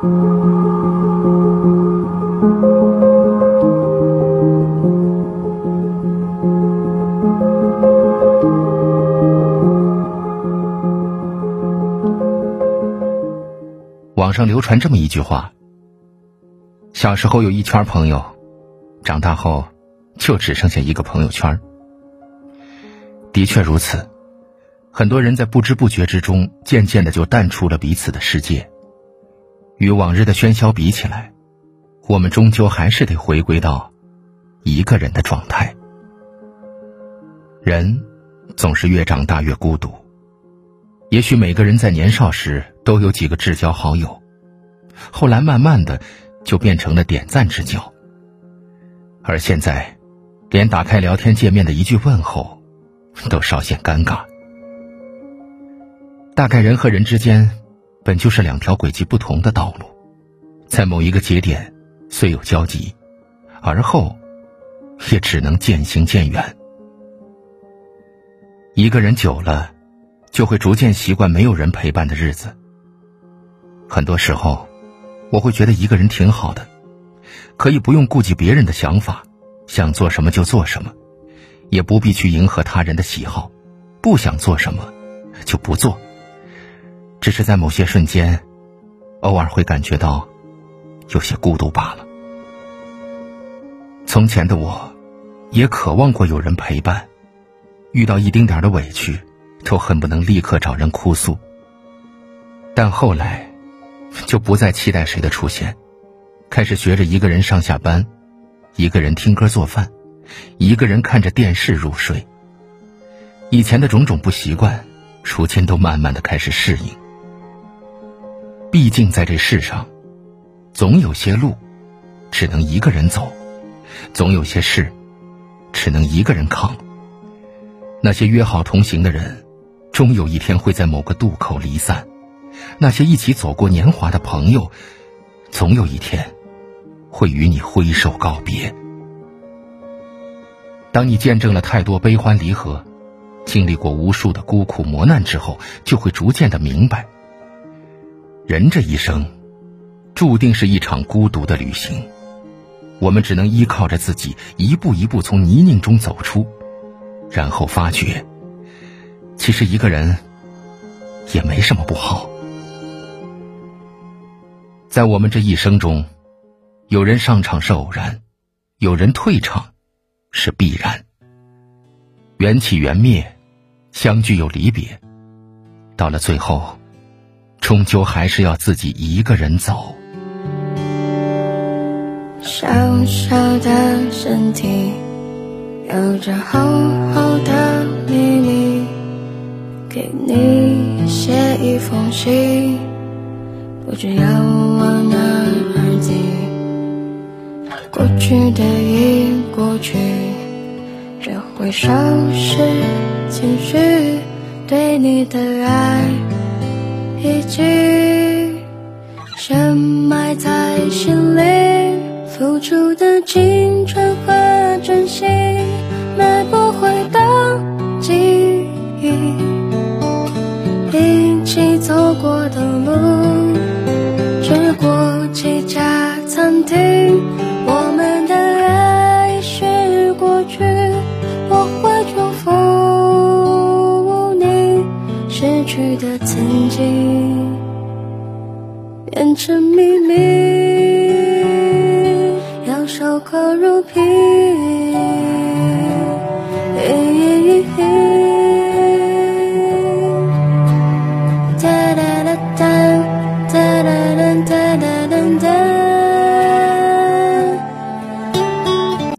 网上流传这么一句话：小时候有一圈朋友，长大后就只剩下一个朋友圈。的确如此，很多人在不知不觉之中，渐渐的就淡出了彼此的世界。与往日的喧嚣比起来，我们终究还是得回归到一个人的状态。人总是越长大越孤独。也许每个人在年少时都有几个至交好友，后来慢慢的就变成了点赞之交。而现在，连打开聊天界面的一句问候，都稍显尴尬。大概人和人之间，本就是两条轨迹不同的道路，在某一个节点虽有交集，而后也只能渐行渐远。一个人久了。就会逐渐习惯没有人陪伴的日子。很多时候，我会觉得一个人挺好的，可以不用顾及别人的想法，想做什么就做什么，也不必去迎合他人的喜好，不想做什么就不做。只是在某些瞬间，偶尔会感觉到有些孤独罢了。从前的我，也渴望过有人陪伴，遇到一丁点的委屈。都恨不能立刻找人哭诉，但后来就不再期待谁的出现，开始学着一个人上下班，一个人听歌做饭，一个人看着电视入睡。以前的种种不习惯，如今都慢慢的开始适应。毕竟在这世上，总有些路只能一个人走，总有些事只能一个人扛。那些约好同行的人。终有一天会在某个渡口离散，那些一起走过年华的朋友，总有一天会与你挥手告别。当你见证了太多悲欢离合，经历过无数的孤苦磨难之后，就会逐渐的明白，人这一生注定是一场孤独的旅行，我们只能依靠着自己，一步一步从泥泞中走出，然后发觉。其实一个人也没什么不好。在我们这一生中，有人上场是偶然，有人退场是必然。缘起缘灭，相聚又离别，到了最后，终究还是要自己一个人走。小小的身体，有着厚厚的秘密。给你写一封信，不知要往哪儿寄。过去的已过去，这回收拾情绪，对你的爱已经深埋在心里，付出的青春和真心，买不回的记忆。一起走过的路，吃过几家餐厅，失去的曾经变成秘密，要守口如瓶。